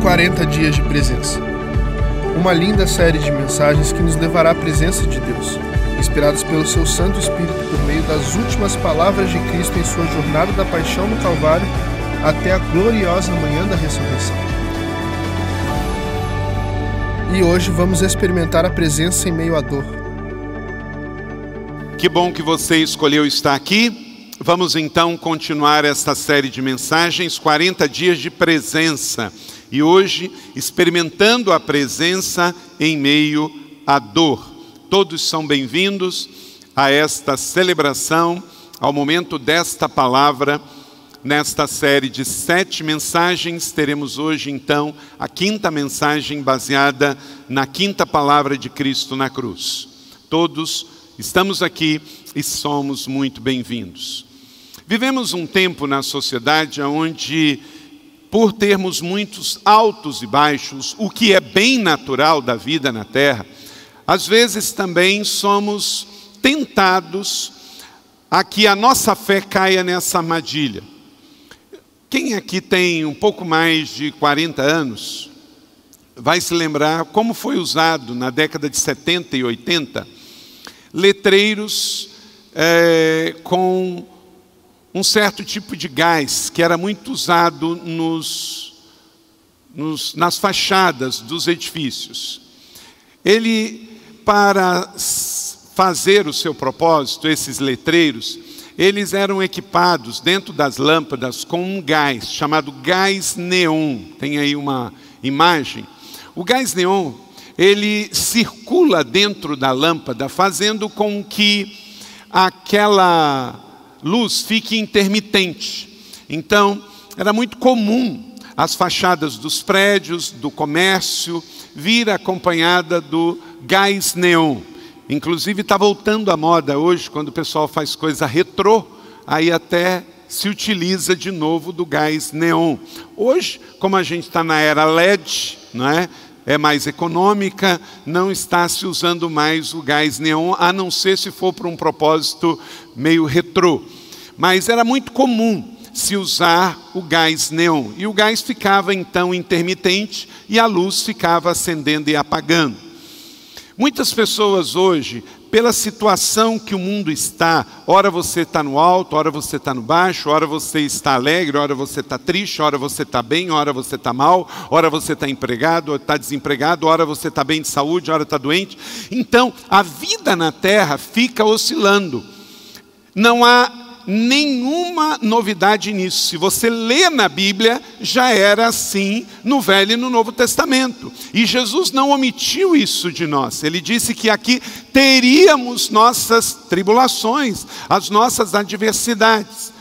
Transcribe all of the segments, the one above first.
40 dias de presença. Uma linda série de mensagens que nos levará à presença de Deus, inspirados pelo seu Santo Espírito por meio das últimas palavras de Cristo em sua jornada da paixão no Calvário até a gloriosa manhã da ressurreição. E hoje vamos experimentar a presença em meio à dor. Que bom que você escolheu estar aqui. Vamos então continuar esta série de mensagens, 40 dias de presença. E hoje, experimentando a presença em meio à dor. Todos são bem-vindos a esta celebração, ao momento desta palavra Nesta série de sete mensagens, teremos hoje então a quinta mensagem baseada na quinta palavra de Cristo na cruz. Todos estamos aqui e somos muito bem-vindos. Vivemos um tempo na sociedade onde, por termos muitos altos e baixos, o que é bem natural da vida na terra, às vezes também somos tentados a que a nossa fé caia nessa armadilha. Quem aqui tem um pouco mais de 40 anos vai se lembrar como foi usado na década de 70 e 80 letreiros é, com um certo tipo de gás que era muito usado nos, nos, nas fachadas dos edifícios. Ele, para fazer o seu propósito, esses letreiros, eles eram equipados dentro das lâmpadas com um gás chamado gás neon. Tem aí uma imagem. O gás neon, ele circula dentro da lâmpada, fazendo com que aquela luz fique intermitente. Então, era muito comum as fachadas dos prédios, do comércio, vir acompanhada do gás neon. Inclusive está voltando à moda hoje, quando o pessoal faz coisa retrô, aí até se utiliza de novo do gás neon. Hoje, como a gente está na era LED, não é? é mais econômica, não está se usando mais o gás neon, a não ser se for para um propósito meio retrô. Mas era muito comum se usar o gás neon. E o gás ficava então intermitente e a luz ficava acendendo e apagando. Muitas pessoas hoje, pela situação que o mundo está, ora você está no alto, ora você está no baixo, ora você está alegre, ora você está triste, ora você está bem, ora você está mal, ora você está empregado, ora está desempregado, ora você está bem de saúde, ora está doente. Então, a vida na terra fica oscilando. Não há nenhuma novidade nisso. Se você lê na Bíblia, já era assim no Velho e no Novo Testamento. E Jesus não omitiu isso de nós. Ele disse que aqui teríamos nossas tribulações, as nossas adversidades.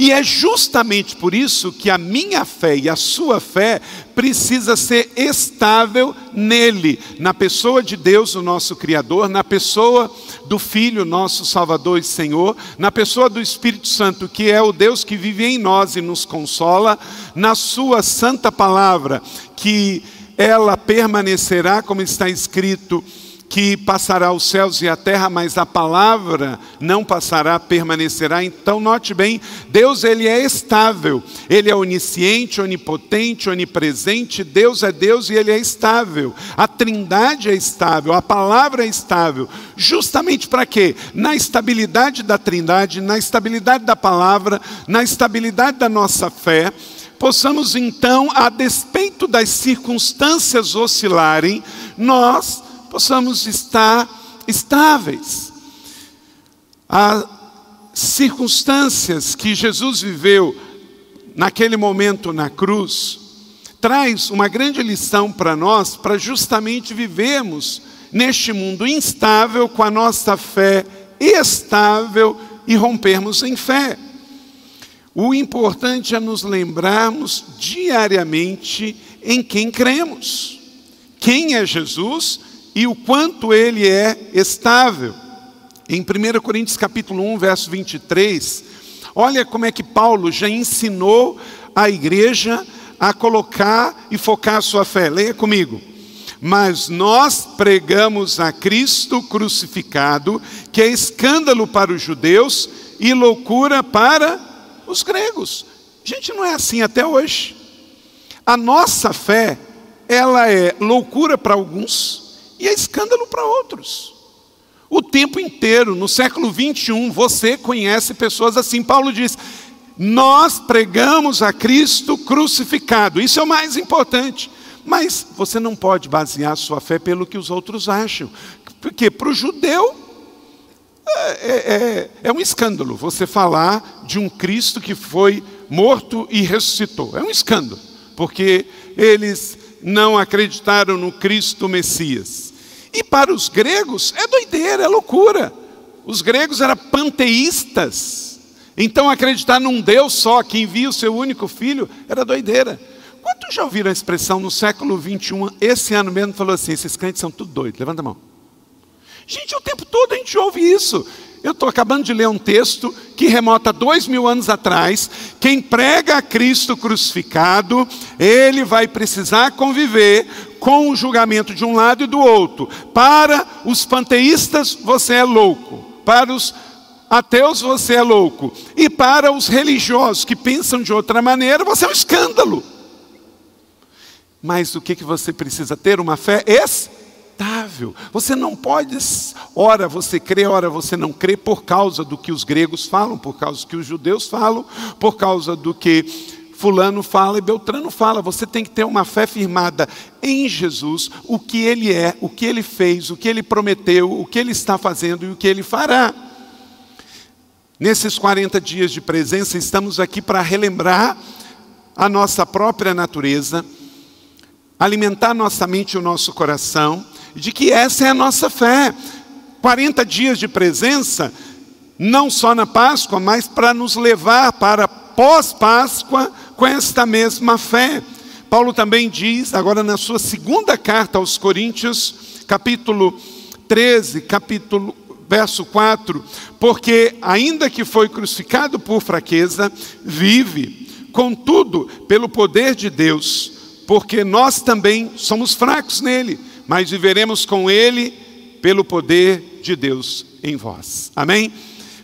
E é justamente por isso que a minha fé e a sua fé precisa ser estável nele, na pessoa de Deus, o nosso Criador, na pessoa do Filho, nosso Salvador e Senhor, na pessoa do Espírito Santo, que é o Deus que vive em nós e nos consola, na sua santa palavra, que ela permanecerá, como está escrito, que passará os céus e a terra, mas a palavra não passará, permanecerá. Então note bem, Deus ele é estável. Ele é onisciente, onipotente, onipresente. Deus é Deus e ele é estável. A Trindade é estável, a palavra é estável. Justamente para quê? Na estabilidade da Trindade, na estabilidade da palavra, na estabilidade da nossa fé, possamos então, a despeito das circunstâncias oscilarem, nós possamos estar estáveis. As circunstâncias que Jesus viveu naquele momento na cruz traz uma grande lição para nós, para justamente vivermos neste mundo instável com a nossa fé estável e rompermos em fé. O importante é nos lembrarmos diariamente em quem cremos. Quem é Jesus e o quanto ele é estável. Em 1 Coríntios capítulo 1, verso 23, olha como é que Paulo já ensinou a igreja a colocar e focar a sua fé. Leia comigo. Mas nós pregamos a Cristo crucificado, que é escândalo para os judeus e loucura para os gregos. Gente, não é assim até hoje. a nossa fé, ela é loucura para alguns e é escândalo para outros. O tempo inteiro, no século 21, você conhece pessoas assim. Paulo diz: Nós pregamos a Cristo crucificado. Isso é o mais importante. Mas você não pode basear sua fé pelo que os outros acham. Porque para o judeu é, é, é, é, um escândalo você falar de um Cristo que foi morto e ressuscitou. É um escândalo, porque eles não acreditaram no Cristo Messias. E para os gregos é doideira, é loucura. Os gregos eram panteístas. Então acreditar num Deus só que envia o seu único filho era doideira. Quantos já ouviram a expressão no século 21, esse ano mesmo, falou assim: esses crentes são tudo doidos? Levanta a mão. Gente, o tempo todo a gente ouve isso. Eu estou acabando de ler um texto que remota dois mil anos atrás. Quem prega a Cristo crucificado, ele vai precisar conviver com o julgamento de um lado e do outro. Para os panteístas, você é louco. Para os ateus, você é louco. E para os religiosos que pensam de outra maneira, você é um escândalo. Mas o que, que você precisa ter? Uma fé estável. Você não pode, ora você crê, ora você não crê, por causa do que os gregos falam, por causa do que os judeus falam, por causa do que Fulano fala e Beltrano fala. Você tem que ter uma fé firmada em Jesus, o que Ele é, o que Ele fez, o que Ele prometeu, o que Ele está fazendo e o que Ele fará. Nesses 40 dias de presença, estamos aqui para relembrar a nossa própria natureza alimentar nossa mente e o nosso coração, de que essa é a nossa fé. 40 dias de presença, não só na Páscoa, mas para nos levar para pós-Páscoa com esta mesma fé. Paulo também diz, agora na sua segunda carta aos Coríntios, capítulo 13, capítulo verso 4, porque ainda que foi crucificado por fraqueza, vive, contudo, pelo poder de Deus, porque nós também somos fracos nele, mas viveremos com ele pelo poder de Deus em vós. Amém?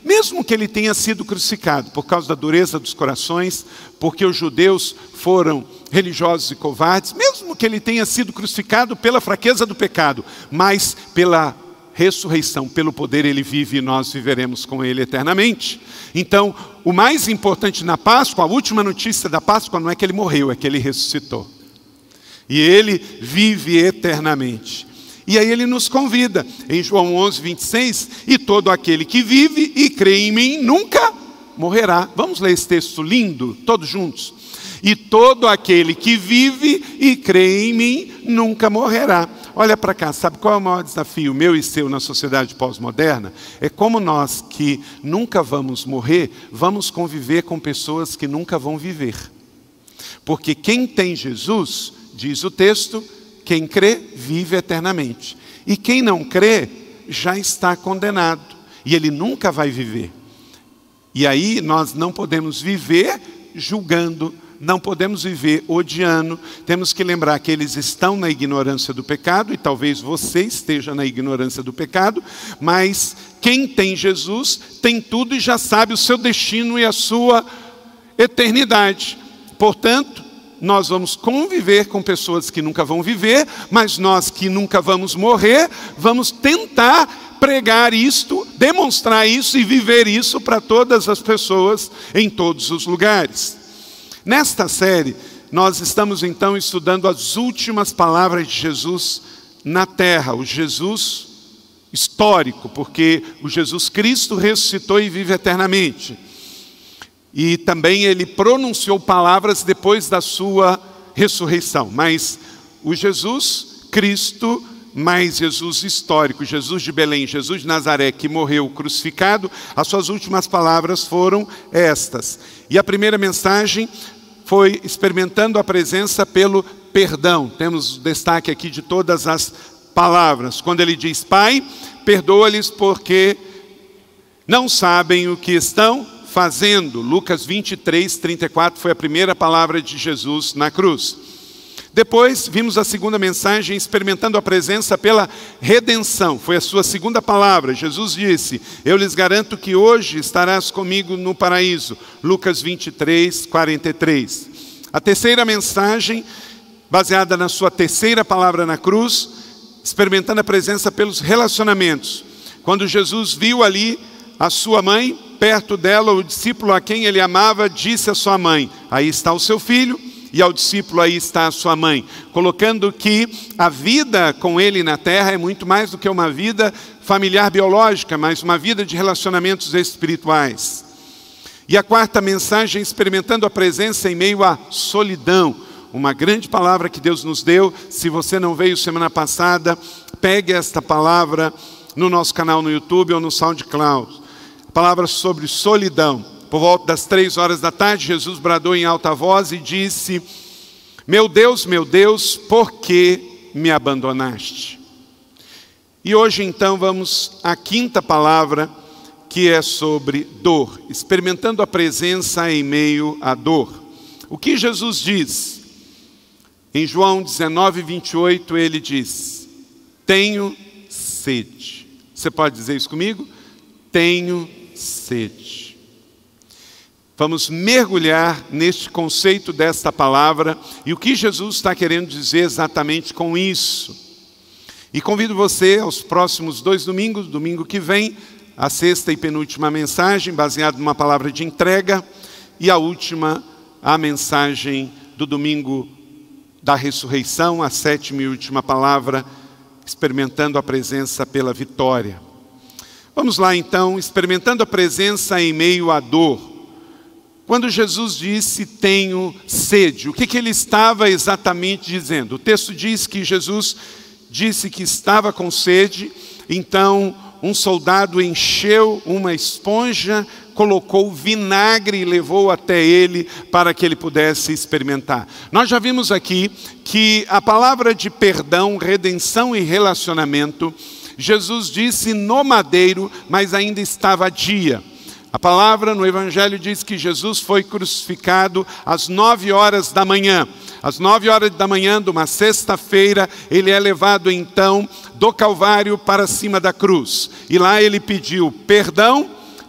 Mesmo que ele tenha sido crucificado por causa da dureza dos corações, porque os judeus foram religiosos e covardes, mesmo que ele tenha sido crucificado pela fraqueza do pecado, mas pela ressurreição, pelo poder ele vive e nós viveremos com ele eternamente. Então, o mais importante na Páscoa, a última notícia da Páscoa não é que ele morreu, é que ele ressuscitou. E ele vive eternamente. E aí ele nos convida, em João 11, 26, e todo aquele que vive e crê em mim nunca morrerá. Vamos ler esse texto lindo, todos juntos. E todo aquele que vive e crê em mim nunca morrerá. Olha para cá, sabe qual é o maior desafio meu e seu na sociedade pós-moderna? É como nós que nunca vamos morrer, vamos conviver com pessoas que nunca vão viver. Porque quem tem Jesus Diz o texto: quem crê, vive eternamente. E quem não crê, já está condenado. E ele nunca vai viver. E aí nós não podemos viver julgando, não podemos viver odiando. Temos que lembrar que eles estão na ignorância do pecado, e talvez você esteja na ignorância do pecado, mas quem tem Jesus tem tudo e já sabe o seu destino e a sua eternidade. Portanto, nós vamos conviver com pessoas que nunca vão viver, mas nós que nunca vamos morrer, vamos tentar pregar isto, demonstrar isso e viver isso para todas as pessoas em todos os lugares. Nesta série, nós estamos então estudando as últimas palavras de Jesus na terra, o Jesus histórico, porque o Jesus Cristo ressuscitou e vive eternamente. E também ele pronunciou palavras depois da sua ressurreição. Mas o Jesus Cristo, mais Jesus histórico, Jesus de Belém, Jesus de Nazaré, que morreu crucificado, as suas últimas palavras foram estas. E a primeira mensagem foi experimentando a presença pelo perdão. Temos destaque aqui de todas as palavras. Quando ele diz: Pai, perdoa-lhes porque não sabem o que estão fazendo. Lucas 23, 34 foi a primeira palavra de Jesus na cruz. Depois vimos a segunda mensagem, experimentando a presença pela redenção. Foi a sua segunda palavra. Jesus disse: Eu lhes garanto que hoje estarás comigo no paraíso. Lucas 23, 43. A terceira mensagem, baseada na sua terceira palavra na cruz, experimentando a presença pelos relacionamentos. Quando Jesus viu ali a sua mãe, perto dela, o discípulo a quem ele amava, disse à sua mãe: Aí está o seu filho e ao discípulo aí está a sua mãe, colocando que a vida com ele na terra é muito mais do que uma vida familiar biológica, mas uma vida de relacionamentos espirituais. E a quarta mensagem, experimentando a presença em meio à solidão, uma grande palavra que Deus nos deu. Se você não veio semana passada, pegue esta palavra no nosso canal no YouTube ou no SoundCloud. Palavra sobre solidão. Por volta das três horas da tarde, Jesus bradou em alta voz e disse: Meu Deus, meu Deus, por que me abandonaste? E hoje então vamos à quinta palavra, que é sobre dor, experimentando a presença em meio à dor. O que Jesus diz? Em João 19, 28, ele diz: Tenho sede. Você pode dizer isso comigo? Tenho sede. Vamos mergulhar neste conceito desta palavra e o que Jesus está querendo dizer exatamente com isso. E convido você aos próximos dois domingos, domingo que vem, a sexta e penúltima mensagem, baseada numa palavra de entrega, e a última, a mensagem do domingo da ressurreição, a sétima e última palavra, experimentando a presença pela vitória. Vamos lá então, experimentando a presença em meio à dor. Quando Jesus disse tenho sede, o que, que ele estava exatamente dizendo? O texto diz que Jesus disse que estava com sede, então um soldado encheu uma esponja, colocou vinagre e levou até ele para que ele pudesse experimentar. Nós já vimos aqui que a palavra de perdão, redenção e relacionamento, Jesus disse no madeiro, mas ainda estava dia. A palavra no Evangelho diz que Jesus foi crucificado às nove horas da manhã. Às nove horas da manhã de uma sexta-feira, ele é levado então do Calvário para cima da cruz. E lá ele pediu perdão,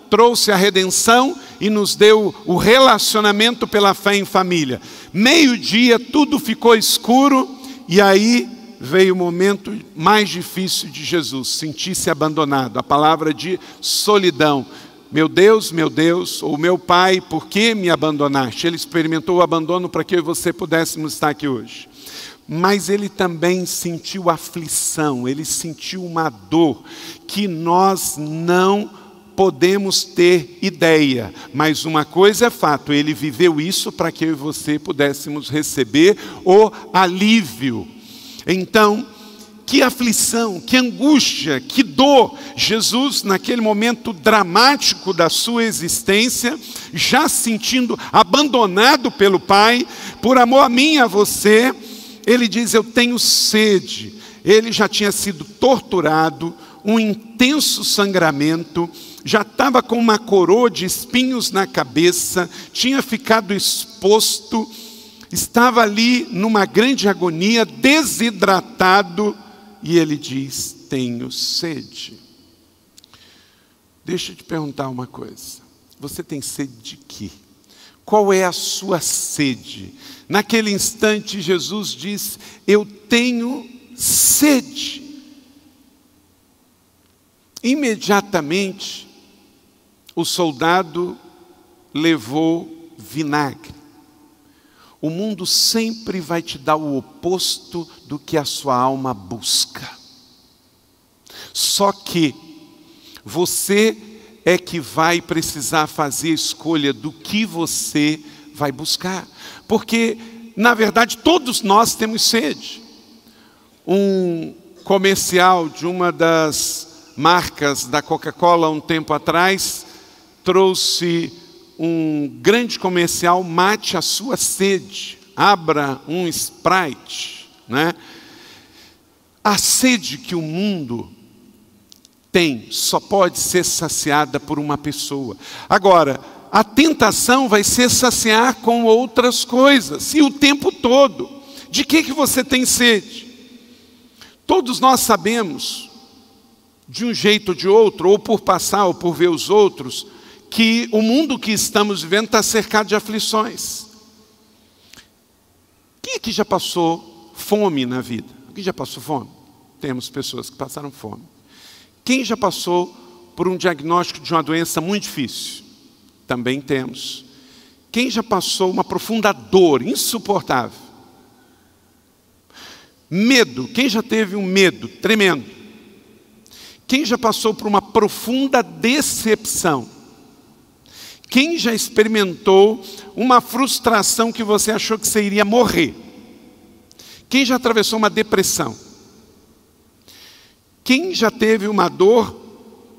trouxe a redenção e nos deu o relacionamento pela fé em família. Meio-dia, tudo ficou escuro e aí veio o momento mais difícil de Jesus, sentir-se abandonado, a palavra de solidão. Meu Deus, meu Deus, ou meu Pai, por que me abandonaste? Ele experimentou o abandono para que eu e você pudéssemos estar aqui hoje. Mas ele também sentiu aflição, ele sentiu uma dor que nós não podemos ter ideia, mas uma coisa é fato, ele viveu isso para que eu e você pudéssemos receber o alívio. Então, que aflição, que angústia, que dor. Jesus, naquele momento dramático da sua existência, já sentindo abandonado pelo Pai, por amor a mim e a você, ele diz: Eu tenho sede. Ele já tinha sido torturado, um intenso sangramento, já estava com uma coroa de espinhos na cabeça, tinha ficado exposto, estava ali numa grande agonia, desidratado e ele diz: Tenho sede. Deixa eu te perguntar uma coisa. Você tem sede de quê? Qual é a sua sede? Naquele instante, Jesus diz: Eu tenho sede. Imediatamente, o soldado levou vinagre. O mundo sempre vai te dar o oposto do que a sua alma busca. Só que você é que vai precisar fazer a escolha do que você vai buscar. Porque, na verdade, todos nós temos sede. Um comercial de uma das marcas da Coca-Cola, um tempo atrás, trouxe um grande comercial mate a sua sede, abra um Sprite, né? A sede que o mundo tem só pode ser saciada por uma pessoa. Agora, a tentação vai ser saciar com outras coisas, e o tempo todo. De que, que você tem sede? Todos nós sabemos, de um jeito ou de outro, ou por passar ou por ver os outros, que o mundo que estamos vivendo está cercado de aflições. aqui já passou fome na vida? Quem já passou fome? Temos pessoas que passaram fome. Quem já passou por um diagnóstico de uma doença muito difícil? Também temos. Quem já passou uma profunda dor insuportável? Medo. Quem já teve um medo tremendo? Quem já passou por uma profunda decepção? Quem já experimentou uma frustração que você achou que você iria morrer? Quem já atravessou uma depressão? Quem já teve uma dor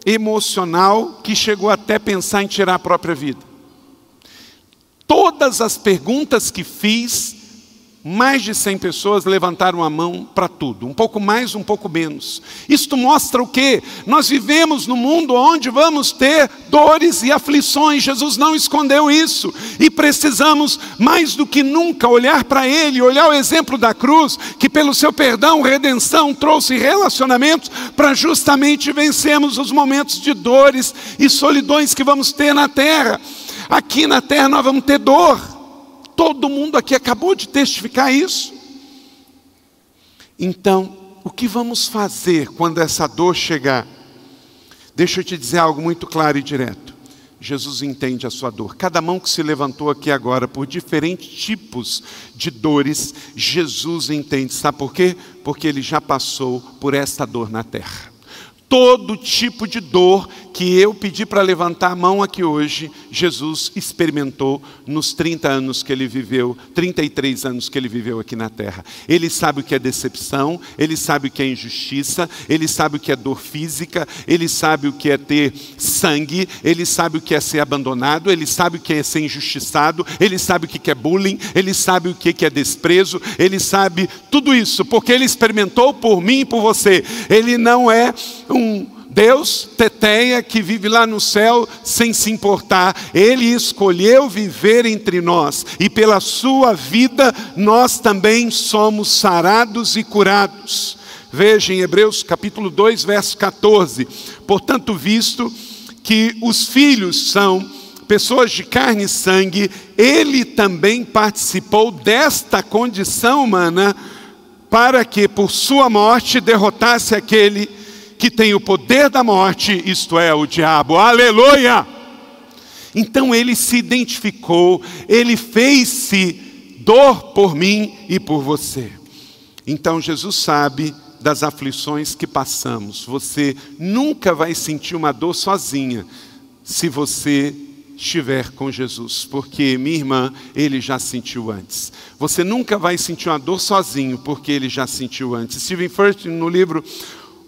emocional que chegou até pensar em tirar a própria vida? Todas as perguntas que fiz mais de 100 pessoas levantaram a mão para tudo, um pouco mais, um pouco menos. Isto mostra o que? Nós vivemos num mundo onde vamos ter dores e aflições, Jesus não escondeu isso, e precisamos mais do que nunca olhar para Ele, olhar o exemplo da cruz, que pelo seu perdão, redenção, trouxe relacionamentos para justamente vencermos os momentos de dores e solidões que vamos ter na terra. Aqui na terra nós vamos ter dor Todo mundo aqui acabou de testificar isso. Então, o que vamos fazer quando essa dor chegar? Deixa eu te dizer algo muito claro e direto. Jesus entende a sua dor. Cada mão que se levantou aqui agora por diferentes tipos de dores, Jesus entende. Sabe por quê? Porque ele já passou por esta dor na terra todo tipo de dor que eu pedi para levantar a mão aqui hoje, Jesus experimentou nos 30 anos que ele viveu, 33 anos que ele viveu aqui na terra. Ele sabe o que é decepção, ele sabe o que é injustiça, ele sabe o que é dor física, ele sabe o que é ter sangue, ele sabe o que é ser abandonado, ele sabe o que é ser injustiçado, ele sabe o que é bullying, ele sabe o que é desprezo, ele sabe tudo isso, porque ele experimentou por mim e por você. Ele não é um Deus teteia que vive lá no céu sem se importar. Ele escolheu viver entre nós e pela sua vida nós também somos sarados e curados. Veja em Hebreus capítulo 2, verso 14. Portanto, visto que os filhos são pessoas de carne e sangue, ele também participou desta condição humana para que por sua morte derrotasse aquele que tem o poder da morte, isto é, o diabo. Aleluia! Então ele se identificou, ele fez-se dor por mim e por você. Então Jesus sabe das aflições que passamos. Você nunca vai sentir uma dor sozinha se você estiver com Jesus, porque minha irmã, ele já sentiu antes. Você nunca vai sentir uma dor sozinho, porque ele já sentiu antes. Stephen First, no livro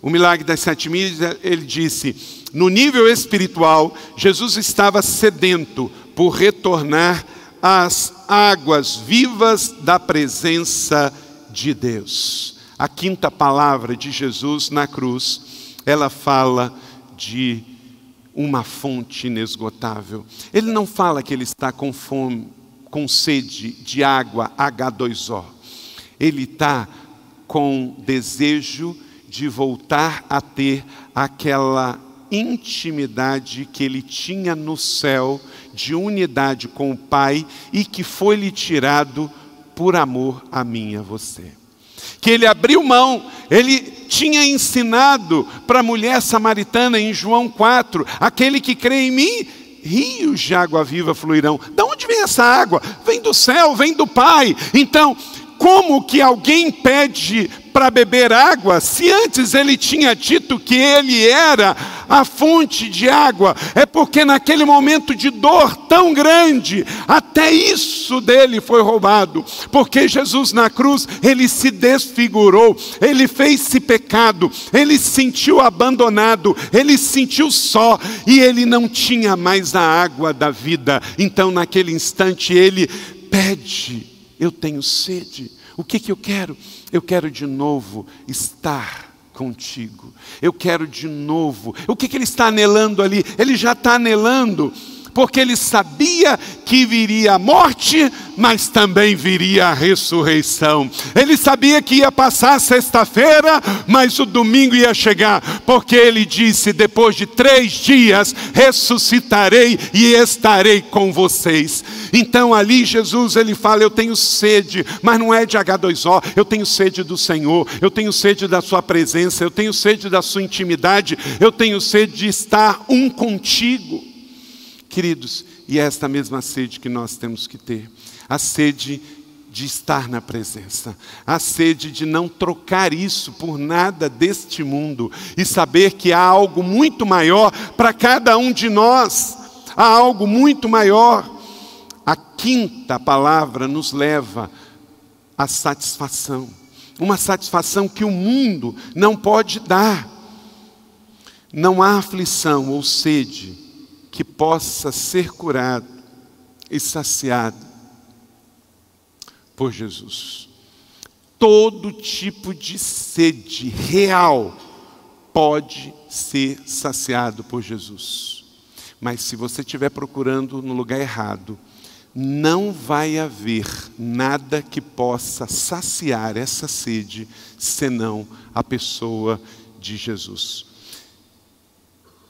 o milagre das sete milhas, ele disse: no nível espiritual, Jesus estava sedento por retornar às águas vivas da presença de Deus. A quinta palavra de Jesus na cruz, ela fala de uma fonte inesgotável. Ele não fala que ele está com fome, com sede de água H2O. Ele está com desejo de de voltar a ter aquela intimidade que ele tinha no céu, de unidade com o Pai e que foi lhe tirado por amor a mim e a você. Que ele abriu mão, ele tinha ensinado para a mulher samaritana em João 4: aquele que crê em mim, rios de água viva fluirão. De onde vem essa água? Vem do céu, vem do Pai. Então, como que alguém pede para beber água, se antes ele tinha dito que ele era a fonte de água, é porque naquele momento de dor tão grande, até isso dele foi roubado, porque Jesus na cruz, ele se desfigurou, ele fez-se pecado, ele se sentiu abandonado, ele se sentiu só, e ele não tinha mais a água da vida, então naquele instante ele pede, eu tenho sede, o que, que eu quero? Eu quero de novo estar contigo. Eu quero de novo. O que, que ele está anelando ali? Ele já está anelando porque ele sabia que viria a morte, mas também viria a ressurreição. Ele sabia que ia passar sexta-feira, mas o domingo ia chegar, porque ele disse: depois de três dias ressuscitarei e estarei com vocês. Então ali Jesus ele fala: Eu tenho sede, mas não é de H2O, eu tenho sede do Senhor, eu tenho sede da Sua presença, eu tenho sede da Sua intimidade, eu tenho sede de estar um contigo. Queridos, e é esta mesma sede que nós temos que ter. A sede de estar na presença, a sede de não trocar isso por nada deste mundo. E saber que há algo muito maior para cada um de nós, há algo muito maior. A quinta palavra nos leva à satisfação, uma satisfação que o mundo não pode dar. Não há aflição ou sede que possa ser curado e saciado por Jesus. Todo tipo de sede real pode ser saciado por Jesus. Mas se você estiver procurando no lugar errado, não vai haver nada que possa saciar essa sede senão a pessoa de Jesus.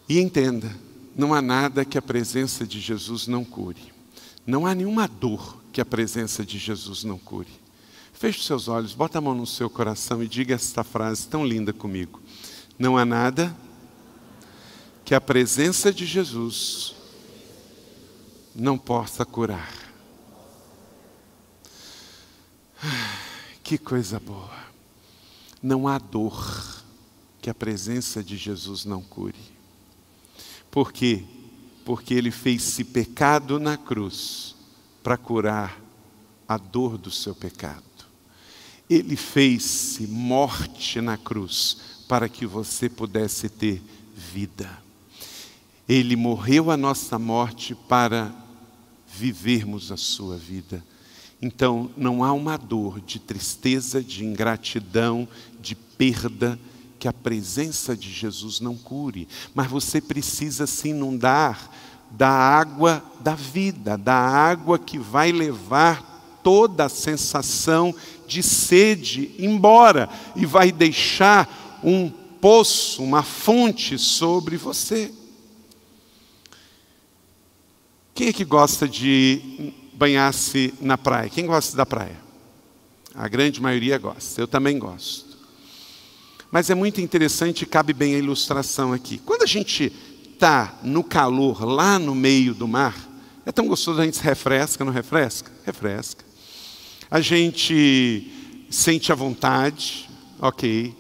E entenda, não há nada que a presença de Jesus não cure. Não há nenhuma dor que a presença de Jesus não cure. Feche seus olhos, bota a mão no seu coração e diga esta frase tão linda comigo. Não há nada que a presença de Jesus não possa curar. Que coisa boa. Não há dor que a presença de Jesus não cure. Por quê? Porque ele fez-se pecado na cruz para curar a dor do seu pecado. Ele fez-se morte na cruz para que você pudesse ter vida. Ele morreu a nossa morte para vivermos a sua vida. Então, não há uma dor de tristeza, de ingratidão, de perda que a presença de Jesus não cure, mas você precisa se inundar da água da vida, da água que vai levar toda a sensação de sede embora e vai deixar um poço, uma fonte sobre você. Quem é que gosta de banhar-se na praia? Quem gosta da praia? A grande maioria gosta, eu também gosto. Mas é muito interessante, cabe bem a ilustração aqui. Quando a gente está no calor, lá no meio do mar, é tão gostoso, a gente se refresca, não refresca? Refresca. A gente sente a vontade, ok.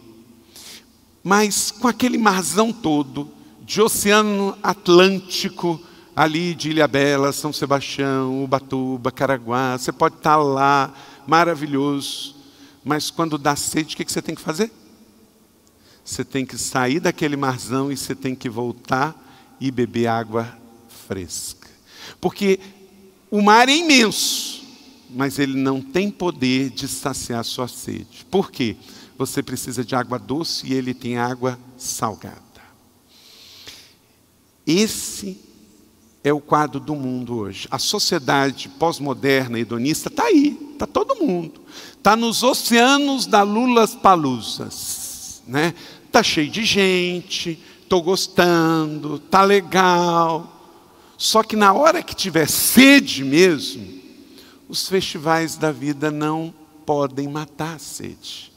Mas com aquele marzão todo, de Oceano Atlântico, ali de Ilhabela, São Sebastião, Ubatuba, Caraguá, você pode estar tá lá, maravilhoso, mas quando dá sede, o que você tem que fazer? Você tem que sair daquele marzão e você tem que voltar e beber água fresca. Porque o mar é imenso, mas ele não tem poder de saciar sua sede. Por quê? Você precisa de água doce e ele tem água salgada. Esse é o quadro do mundo hoje. A sociedade pós-moderna hedonista está aí, está todo mundo. Está nos oceanos da Lulas Palusas né? Tá cheio de gente, estou gostando, tá legal. Só que na hora que tiver sede mesmo, os festivais da vida não podem matar a sede.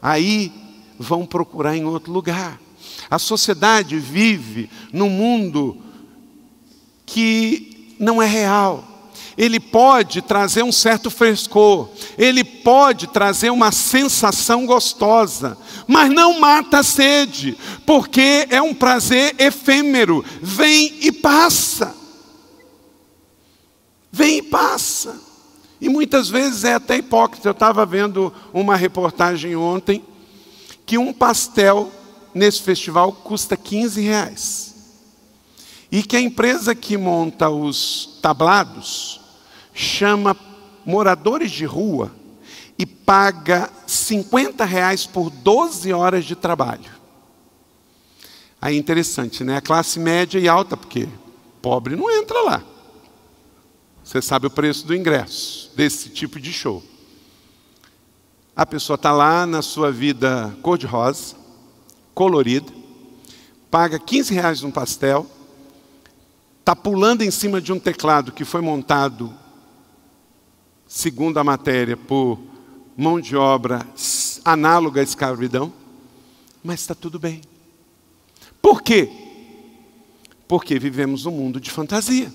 Aí vão procurar em outro lugar. A sociedade vive num mundo que não é real ele pode trazer um certo frescor, ele pode trazer uma sensação gostosa, mas não mata a sede, porque é um prazer efêmero, vem e passa. Vem e passa. E muitas vezes é até hipócrita. Eu estava vendo uma reportagem ontem que um pastel nesse festival custa 15 reais. E que a empresa que monta os tablados, chama moradores de rua e paga 50 reais por 12 horas de trabalho. Aí é interessante, né? A classe média e alta, porque Pobre não entra lá. Você sabe o preço do ingresso desse tipo de show. A pessoa está lá na sua vida cor-de-rosa, colorida, paga 15 reais num pastel, está pulando em cima de um teclado que foi montado, segundo a matéria, por mão de obra análoga à escravidão, mas está tudo bem. Por quê? Porque vivemos num mundo de fantasia.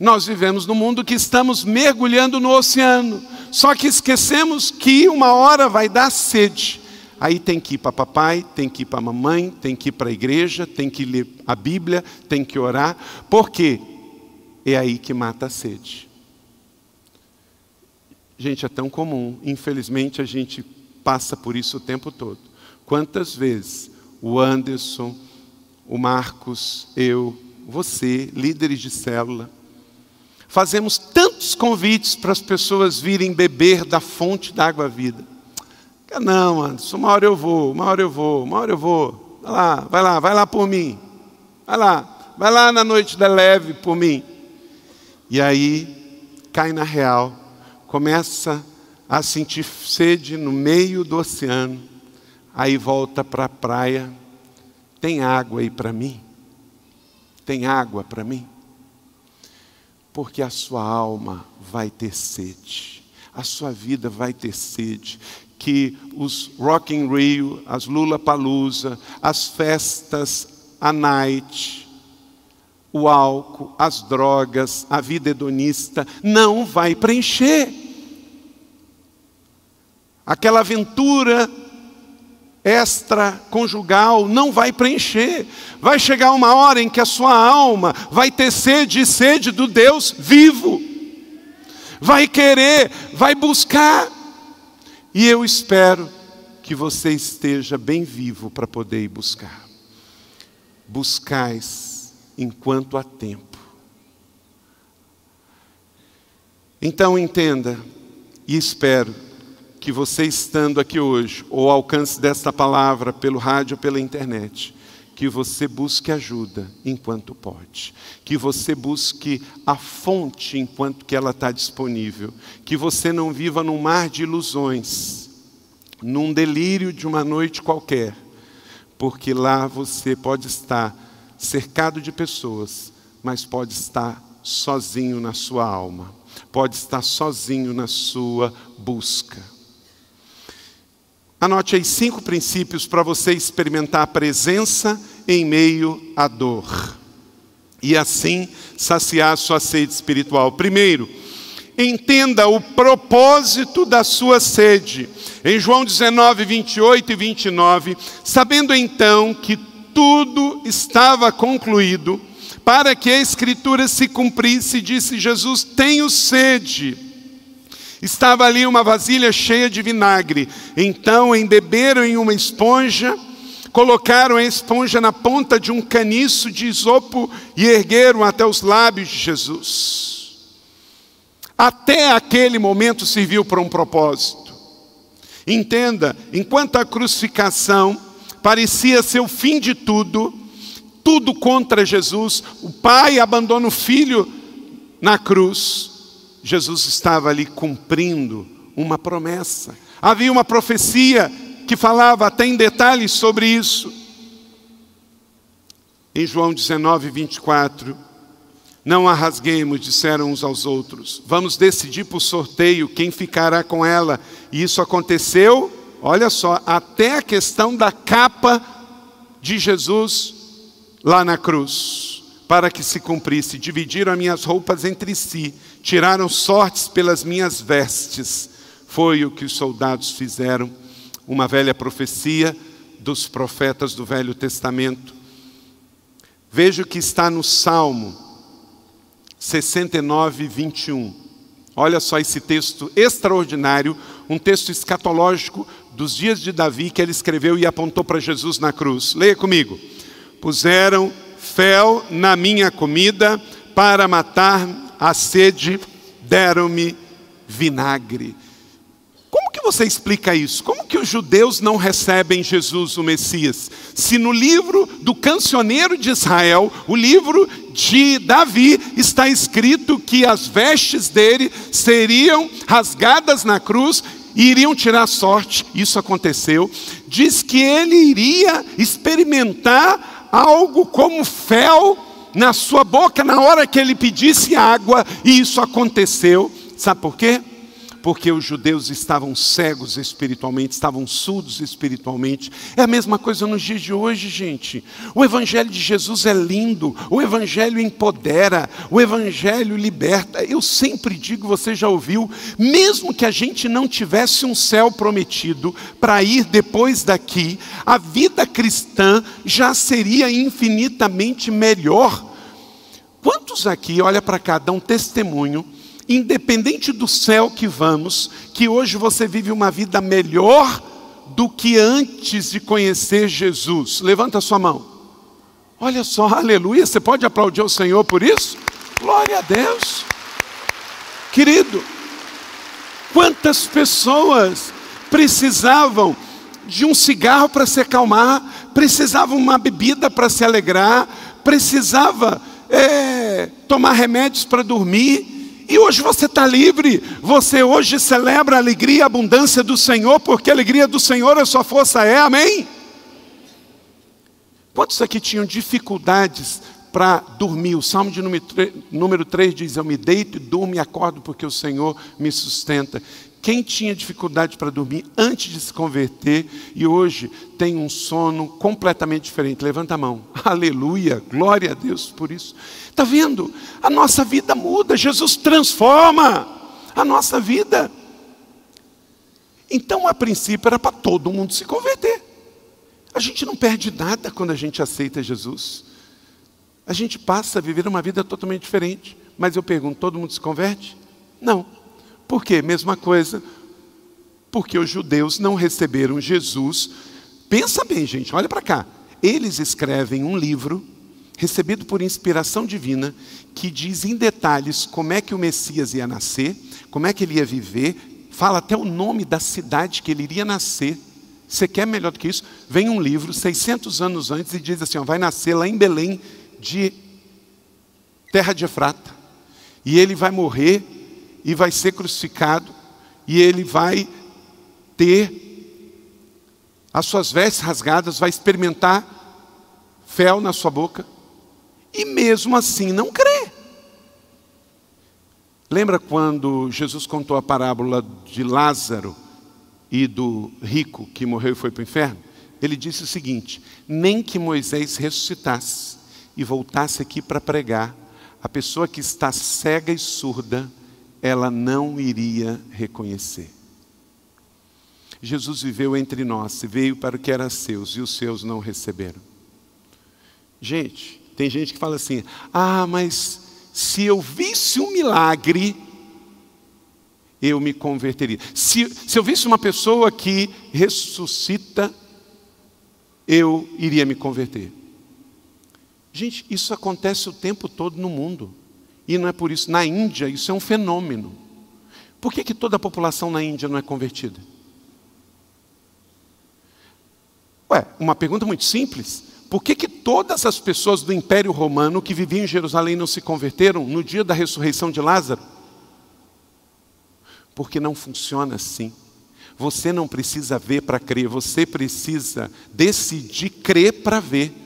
Nós vivemos num mundo que estamos mergulhando no oceano, só que esquecemos que uma hora vai dar sede. Aí tem que ir para papai, tem que ir para mamãe, tem que ir para a igreja, tem que ler a Bíblia, tem que orar, porque é aí que mata a sede. Gente, é tão comum, infelizmente a gente passa por isso o tempo todo. Quantas vezes o Anderson, o Marcos, eu, você, líderes de célula, fazemos tantos convites para as pessoas virem beber da fonte da água vida. Não, Anderson, uma hora eu vou, uma hora eu vou, uma hora eu vou. Vai lá, vai lá, vai lá por mim. Vai lá, vai lá na noite da leve por mim. E aí cai na real, começa a sentir sede no meio do oceano, aí volta para a praia. Tem água aí para mim? Tem água para mim? Porque a sua alma vai ter sede, a sua vida vai ter sede que os Rock in Rio, as Lula Palusa, as festas, a night, o álcool, as drogas, a vida hedonista não vai preencher. Aquela aventura extraconjugal não vai preencher. Vai chegar uma hora em que a sua alma vai ter sede e sede do Deus vivo. Vai querer, vai buscar e eu espero que você esteja bem vivo para poder ir buscar. Buscais enquanto há tempo. Então entenda e espero que você estando aqui hoje, ou ao alcance desta palavra pelo rádio pela internet, que você busque ajuda enquanto pode, que você busque a fonte enquanto que ela está disponível, que você não viva num mar de ilusões, num delírio de uma noite qualquer, porque lá você pode estar cercado de pessoas, mas pode estar sozinho na sua alma, pode estar sozinho na sua busca. Anote aí cinco princípios para você experimentar a presença em meio à dor. E assim saciar sua sede espiritual. Primeiro, entenda o propósito da sua sede. Em João 19, 28 e 29, sabendo então que tudo estava concluído, para que a Escritura se cumprisse, disse Jesus: Tenho sede. Estava ali uma vasilha cheia de vinagre. Então embeberam em uma esponja, colocaram a esponja na ponta de um caniço de isopo e ergueram até os lábios de Jesus. Até aquele momento serviu para um propósito. Entenda, enquanto a crucificação parecia ser o fim de tudo, tudo contra Jesus, o pai abandona o filho na cruz, Jesus estava ali cumprindo uma promessa. Havia uma profecia que falava até em detalhes sobre isso. Em João 19, 24, não a rasguemos, disseram uns aos outros. Vamos decidir por sorteio quem ficará com ela. E isso aconteceu, olha só, até a questão da capa de Jesus lá na cruz para que se cumprisse. Dividiram as minhas roupas entre si, tiraram sortes pelas minhas vestes. Foi o que os soldados fizeram. Uma velha profecia dos profetas do Velho Testamento. Veja o que está no Salmo 69, 21. Olha só esse texto extraordinário, um texto escatológico dos dias de Davi que ele escreveu e apontou para Jesus na cruz. Leia comigo. Puseram fel na minha comida, para matar a sede, deram-me vinagre. Como que você explica isso? Como que os judeus não recebem Jesus, o Messias? Se no livro do cancioneiro de Israel, o livro de Davi, está escrito que as vestes dele seriam rasgadas na cruz e iriam tirar sorte. Isso aconteceu. Diz que ele iria experimentar algo como fel na sua boca na hora que ele pedisse água, e isso aconteceu. Sabe por quê? Porque os judeus estavam cegos espiritualmente, estavam surdos espiritualmente. É a mesma coisa nos dias de hoje, gente. O Evangelho de Jesus é lindo, o Evangelho empodera, o Evangelho liberta. Eu sempre digo, você já ouviu, mesmo que a gente não tivesse um céu prometido para ir depois daqui, a vida cristã já seria infinitamente melhor. Quantos aqui, olha para cá, dão testemunho independente do céu que vamos, que hoje você vive uma vida melhor do que antes de conhecer Jesus. Levanta sua mão. Olha só, aleluia. Você pode aplaudir o Senhor por isso? Glória a Deus. Querido, quantas pessoas precisavam de um cigarro para se acalmar, precisavam uma bebida para se alegrar, precisava é, tomar remédios para dormir, e hoje você está livre, você hoje celebra a alegria e a abundância do Senhor, porque a alegria do Senhor a sua força é, amém? Quantos aqui tinham dificuldades para dormir? O Salmo de número 3 diz: Eu me deito e durmo e acordo porque o Senhor me sustenta. Quem tinha dificuldade para dormir antes de se converter e hoje tem um sono completamente diferente, levanta a mão. Aleluia, glória a Deus por isso. Está vendo? A nossa vida muda, Jesus transforma a nossa vida. Então, a princípio, era para todo mundo se converter. A gente não perde nada quando a gente aceita Jesus. A gente passa a viver uma vida totalmente diferente. Mas eu pergunto: todo mundo se converte? Não. Por quê? Mesma coisa. Porque os judeus não receberam Jesus. Pensa bem, gente, olha para cá. Eles escrevem um livro recebido por inspiração divina que diz em detalhes como é que o Messias ia nascer, como é que ele ia viver, fala até o nome da cidade que ele iria nascer. Você quer melhor do que isso? Vem um livro 600 anos antes e diz assim: ó, vai nascer lá em Belém de terra de Efrata. E ele vai morrer e vai ser crucificado, e ele vai ter as suas vestes rasgadas, vai experimentar fel na sua boca, e mesmo assim não crê. Lembra quando Jesus contou a parábola de Lázaro e do rico que morreu e foi para o inferno? Ele disse o seguinte: nem que Moisés ressuscitasse e voltasse aqui para pregar, a pessoa que está cega e surda ela não iria reconhecer. Jesus viveu entre nós, veio para o que era seus e os seus não receberam. Gente, tem gente que fala assim: ah, mas se eu visse um milagre, eu me converteria. Se, se eu visse uma pessoa que ressuscita, eu iria me converter. Gente, isso acontece o tempo todo no mundo. E não é por isso. Na Índia, isso é um fenômeno. Por que, que toda a população na Índia não é convertida? Ué, uma pergunta muito simples. Por que, que todas as pessoas do Império Romano que viviam em Jerusalém não se converteram no dia da ressurreição de Lázaro? Porque não funciona assim. Você não precisa ver para crer, você precisa decidir crer para ver.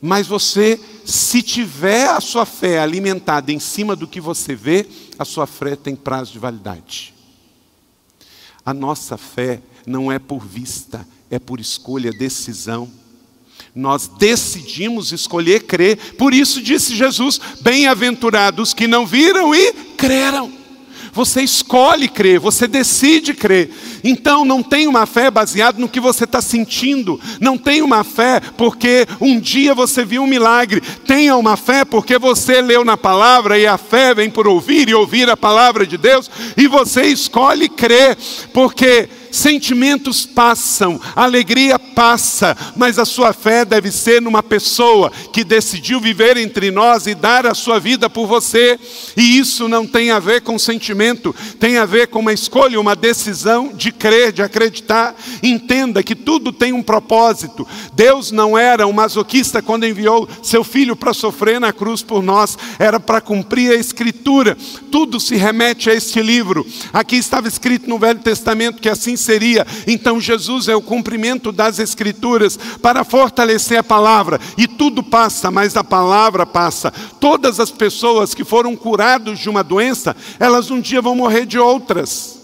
Mas você, se tiver a sua fé alimentada em cima do que você vê, a sua fé tem prazo de validade. A nossa fé não é por vista, é por escolha, decisão. Nós decidimos escolher crer, por isso disse Jesus: Bem-aventurados que não viram e creram. Você escolhe crer, você decide crer. Então não tem uma fé baseada no que você está sentindo. Não tem uma fé porque um dia você viu um milagre. Tenha uma fé porque você leu na palavra e a fé vem por ouvir e ouvir a palavra de Deus. E você escolhe crer, porque sentimentos passam, alegria passa, mas a sua fé deve ser numa pessoa que decidiu viver entre nós e dar a sua vida por você. E isso não tem a ver com sentimento, tem a ver com uma escolha, uma decisão de crer, de acreditar. Entenda que tudo tem um propósito. Deus não era um masoquista quando enviou seu filho para sofrer na cruz por nós, era para cumprir a escritura. Tudo se remete a este livro. Aqui estava escrito no Velho Testamento que assim seria. Então Jesus é o cumprimento das Escrituras para fortalecer a palavra. E tudo passa, mas a palavra passa. Todas as pessoas que foram curadas de uma doença, elas um dia vão morrer de outras.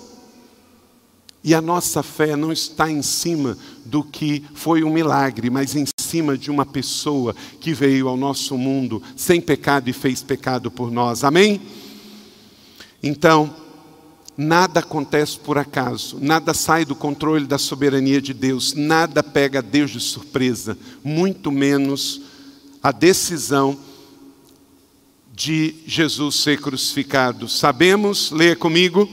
E a nossa fé não está em cima do que foi um milagre, mas em cima de uma pessoa que veio ao nosso mundo sem pecado e fez pecado por nós. Amém? Então, Nada acontece por acaso, nada sai do controle da soberania de Deus, nada pega Deus de surpresa, muito menos a decisão de Jesus ser crucificado. Sabemos, leia comigo,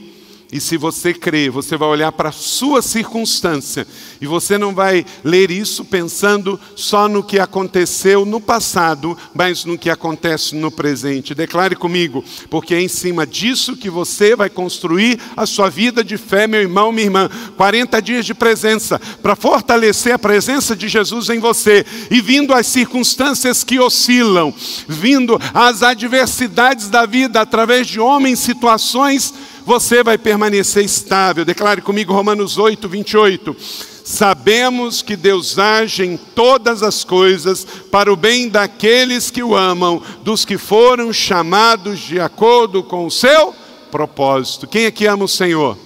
e se você crê, você vai olhar para a sua circunstância e você não vai ler isso pensando só no que aconteceu no passado, mas no que acontece no presente. Declare comigo, porque é em cima disso que você vai construir a sua vida de fé, meu irmão, minha irmã. 40 dias de presença para fortalecer a presença de Jesus em você e vindo as circunstâncias que oscilam, vindo as adversidades da vida através de homens, situações você vai permanecer estável. Declare comigo Romanos 8, 28. Sabemos que Deus age em todas as coisas para o bem daqueles que o amam, dos que foram chamados de acordo com o seu propósito. Quem é que ama o Senhor?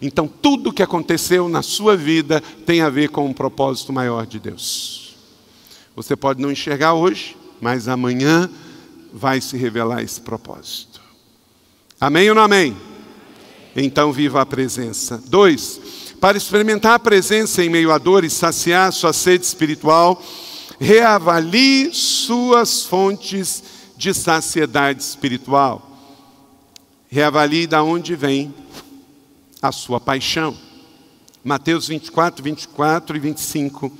Então, tudo que aconteceu na sua vida tem a ver com um propósito maior de Deus. Você pode não enxergar hoje, mas amanhã vai se revelar esse propósito. Amém ou não amém? Então viva a presença. Dois, para experimentar a presença em meio à dor e saciar sua sede espiritual, reavalie suas fontes de saciedade espiritual. Reavalie da onde vem a sua paixão. Mateus 24, 24 e 25.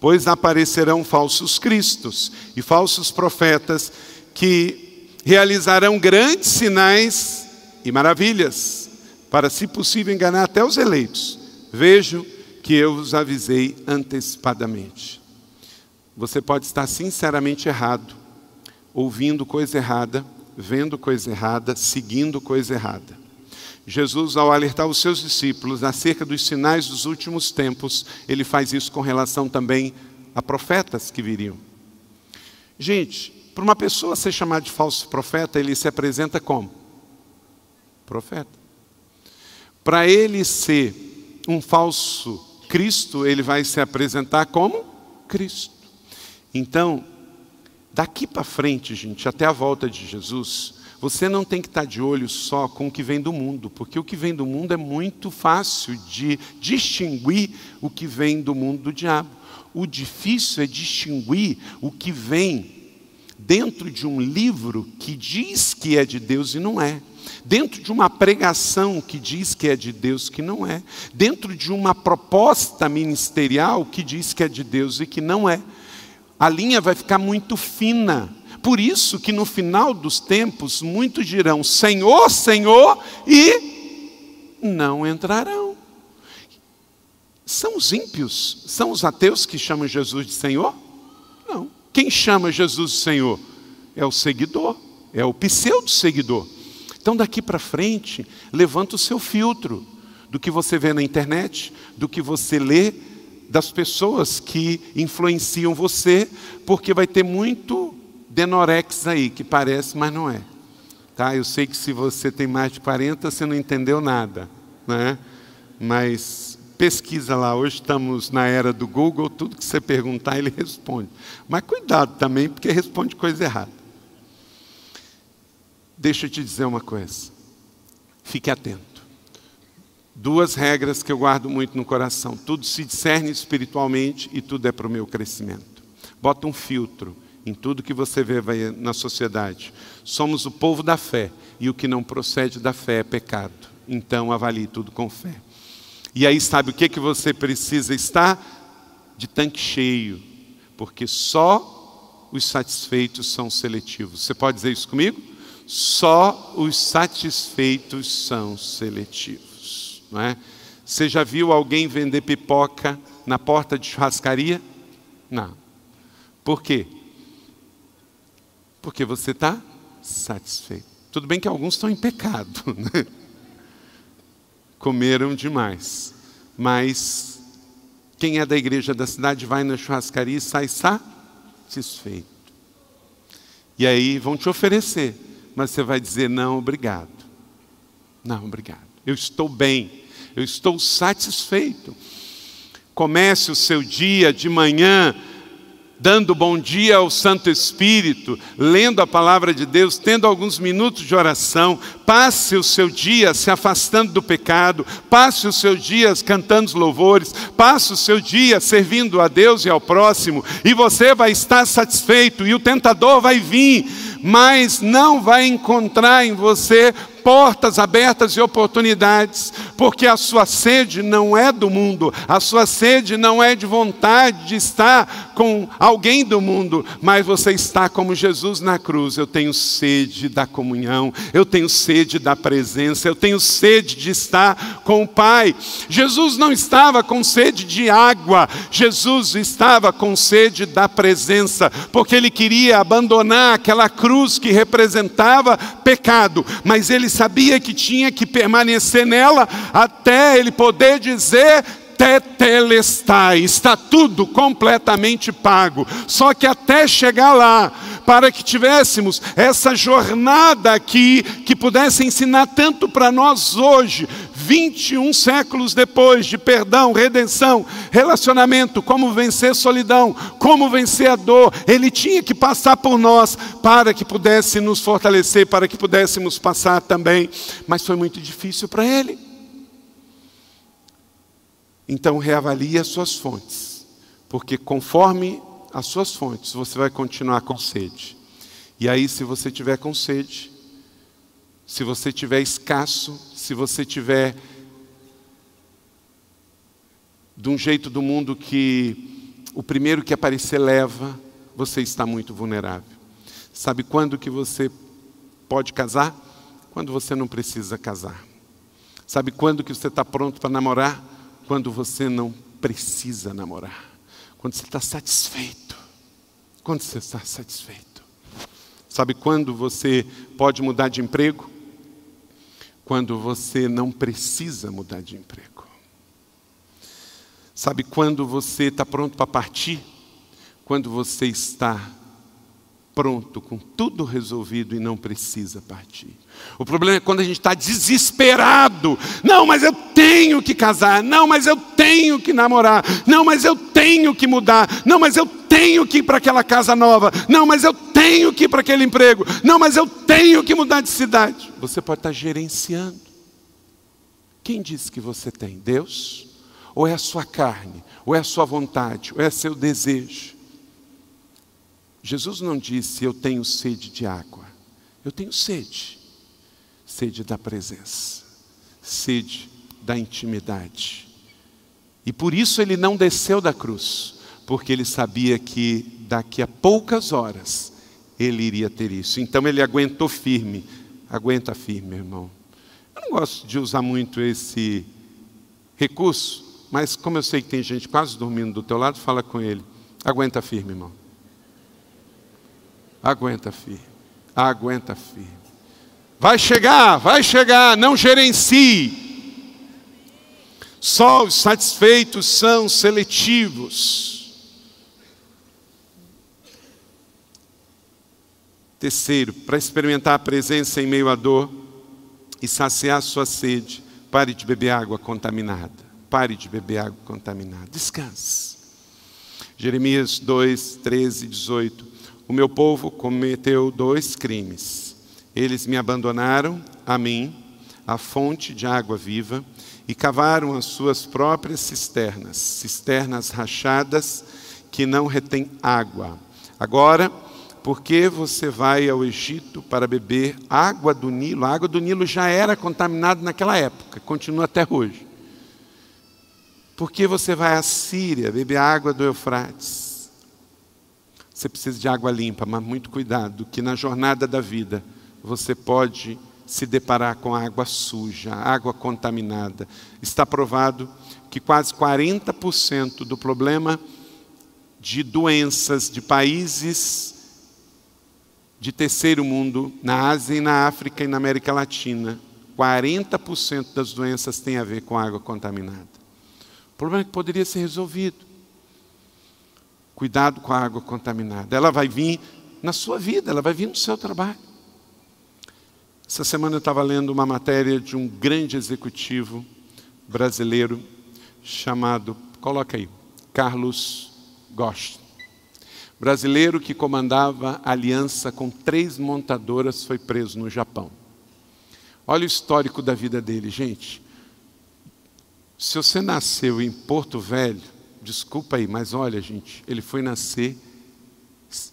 Pois aparecerão falsos cristos e falsos profetas que realizarão grandes sinais e maravilhas, para, se possível, enganar até os eleitos. Vejo que eu vos avisei antecipadamente. Você pode estar sinceramente errado, ouvindo coisa errada, vendo coisa errada, seguindo coisa errada. Jesus, ao alertar os seus discípulos acerca dos sinais dos últimos tempos, ele faz isso com relação também a profetas que viriam. Gente, para uma pessoa ser chamada de falso profeta, ele se apresenta como? profeta. Para ele ser um falso Cristo, ele vai se apresentar como Cristo. Então, daqui para frente, gente, até a volta de Jesus, você não tem que estar de olho só com o que vem do mundo, porque o que vem do mundo é muito fácil de distinguir o que vem do mundo do diabo. O difícil é distinguir o que vem dentro de um livro que diz que é de Deus e não é dentro de uma pregação que diz que é de Deus, que não é, dentro de uma proposta ministerial que diz que é de Deus e que não é. A linha vai ficar muito fina. Por isso que no final dos tempos muitos dirão: Senhor, Senhor, e não entrarão. São os ímpios, são os ateus que chamam Jesus de Senhor? Não. Quem chama Jesus de Senhor? É o seguidor, é o pseudo-seguidor. Então, daqui para frente, levanta o seu filtro do que você vê na internet, do que você lê, das pessoas que influenciam você, porque vai ter muito denorex aí, que parece, mas não é. Tá? Eu sei que se você tem mais de 40, você não entendeu nada, né? mas pesquisa lá. Hoje estamos na era do Google, tudo que você perguntar, ele responde. Mas cuidado também, porque responde coisa errada. Deixa eu te dizer uma coisa. Fique atento. Duas regras que eu guardo muito no coração. Tudo se discerne espiritualmente e tudo é para o meu crescimento. Bota um filtro em tudo que você vê na sociedade. Somos o povo da fé e o que não procede da fé é pecado. Então avalie tudo com fé. E aí, sabe o que, que você precisa estar? De tanque cheio, porque só os satisfeitos são seletivos. Você pode dizer isso comigo? Só os satisfeitos são seletivos. Não é? Você já viu alguém vender pipoca na porta de churrascaria? Não. Por quê? Porque você está satisfeito. Tudo bem que alguns estão em pecado, né? comeram demais, mas quem é da igreja da cidade vai na churrascaria e sai satisfeito. E aí vão te oferecer, mas você vai dizer: não, obrigado. Não, obrigado. Eu estou bem, eu estou satisfeito. Comece o seu dia de manhã dando bom dia ao Santo Espírito, lendo a palavra de Deus, tendo alguns minutos de oração, passe o seu dia se afastando do pecado, passe os seus dias cantando os louvores, passe o seu dia servindo a Deus e ao próximo, e você vai estar satisfeito, e o tentador vai vir, mas não vai encontrar em você portas abertas e oportunidades, porque a sua sede não é do mundo, a sua sede não é de vontade de estar com alguém do mundo, mas você está como Jesus na cruz. Eu tenho sede da comunhão, eu tenho sede da presença, eu tenho sede de estar com o Pai. Jesus não estava com sede de água, Jesus estava com sede da presença, porque ele queria abandonar aquela cruz que representava pecado, mas ele sabia que tinha que permanecer nela até ele poder dizer tetelestai, está tudo completamente pago. Só que até chegar lá, para que tivéssemos essa jornada aqui, que pudesse ensinar tanto para nós hoje, 21 séculos depois de perdão, redenção, relacionamento, como vencer solidão, como vencer a dor, ele tinha que passar por nós para que pudesse nos fortalecer, para que pudéssemos passar também, mas foi muito difícil para ele. Então reavalie as suas fontes, porque conforme as suas fontes, você vai continuar com sede. E aí, se você tiver com sede, se você tiver escasso, se você tiver de um jeito do mundo que o primeiro que aparecer leva, você está muito vulnerável. Sabe quando que você pode casar? Quando você não precisa casar. Sabe quando que você está pronto para namorar? Quando você não precisa namorar. Quando você está satisfeito. Quando você está satisfeito. Sabe quando você pode mudar de emprego? Quando você não precisa mudar de emprego. Sabe quando você está pronto para partir? Quando você está pronto, com tudo resolvido e não precisa partir. O problema é quando a gente está desesperado. Não, mas eu tenho que casar. Não, mas eu tenho que namorar. Não, mas eu tenho que mudar. Não, mas eu tenho que ir para aquela casa nova. Não, mas eu tenho que ir para aquele emprego. Não, mas eu tenho que mudar de cidade. Você pode estar gerenciando. Quem disse que você tem? Deus? Ou é a sua carne? Ou é a sua vontade? Ou é seu desejo? Jesus não disse eu tenho sede de água. Eu tenho sede. Sede da presença. Sede da intimidade. E por isso ele não desceu da cruz, porque ele sabia que daqui a poucas horas ele iria ter isso. Então ele aguentou firme. Aguenta firme, irmão. Eu não gosto de usar muito esse recurso, mas como eu sei que tem gente quase dormindo do teu lado, fala com ele. Aguenta firme, irmão. Aguenta firme. Aguenta firme. Vai chegar, vai chegar, não gerencie. Só os satisfeitos são seletivos. Terceiro, para experimentar a presença em meio à dor e saciar sua sede, pare de beber água contaminada. Pare de beber água contaminada. Descanse. Jeremias 2, 13 e 18. O meu povo cometeu dois crimes. Eles me abandonaram a mim, a fonte de água viva, e cavaram as suas próprias cisternas, cisternas rachadas que não retêm água. Agora, por que você vai ao Egito para beber água do Nilo? A água do Nilo já era contaminada naquela época, continua até hoje. Por que você vai à Síria beber água do Eufrates? Você precisa de água limpa, mas muito cuidado, que na jornada da vida você pode se deparar com água suja, água contaminada. Está provado que quase 40% do problema de doenças de países de terceiro mundo, na Ásia e na África e na América Latina, 40% das doenças têm a ver com água contaminada. O problema é que poderia ser resolvido. Cuidado com a água contaminada. Ela vai vir na sua vida, ela vai vir no seu trabalho. Essa semana eu estava lendo uma matéria de um grande executivo brasileiro chamado, coloca aí, Carlos Gost. Brasileiro que comandava aliança com três montadoras foi preso no Japão. Olha o histórico da vida dele, gente. Se você nasceu em Porto Velho, desculpa aí, mas olha, gente, ele foi nascer.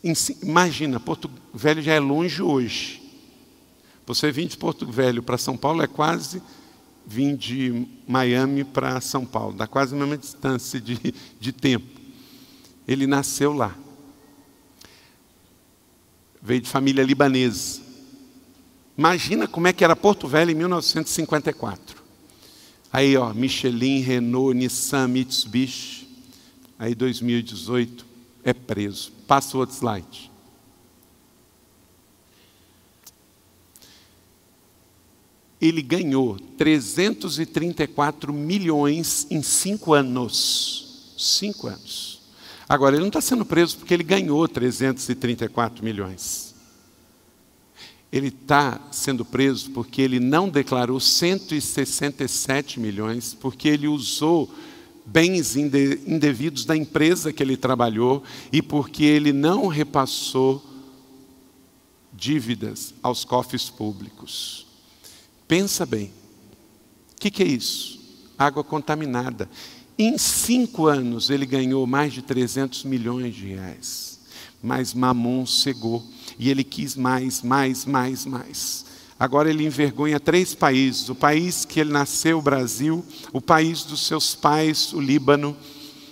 Em, imagina, Porto Velho já é longe hoje. Você vir de Porto Velho para São Paulo é quase vir de Miami para São Paulo, dá quase a mesma distância de, de tempo. Ele nasceu lá. Veio de família libanesa. Imagina como é que era Porto Velho em 1954. Aí, ó, Michelin, Renault, Nissan, Mitsubishi. Aí, 2018, é preso. Passa o outro slide. Ele ganhou 334 milhões em cinco anos. Cinco anos. Agora, ele não está sendo preso porque ele ganhou 334 milhões ele está sendo preso porque ele não declarou 167 milhões, porque ele usou bens indevidos da empresa que ele trabalhou e porque ele não repassou dívidas aos cofres públicos. Pensa bem, o que, que é isso? Água contaminada. Em cinco anos ele ganhou mais de 300 milhões de reais, mas Mamon cegou e ele quis mais, mais, mais, mais. Agora ele envergonha três países: o país que ele nasceu, o Brasil, o país dos seus pais, o Líbano,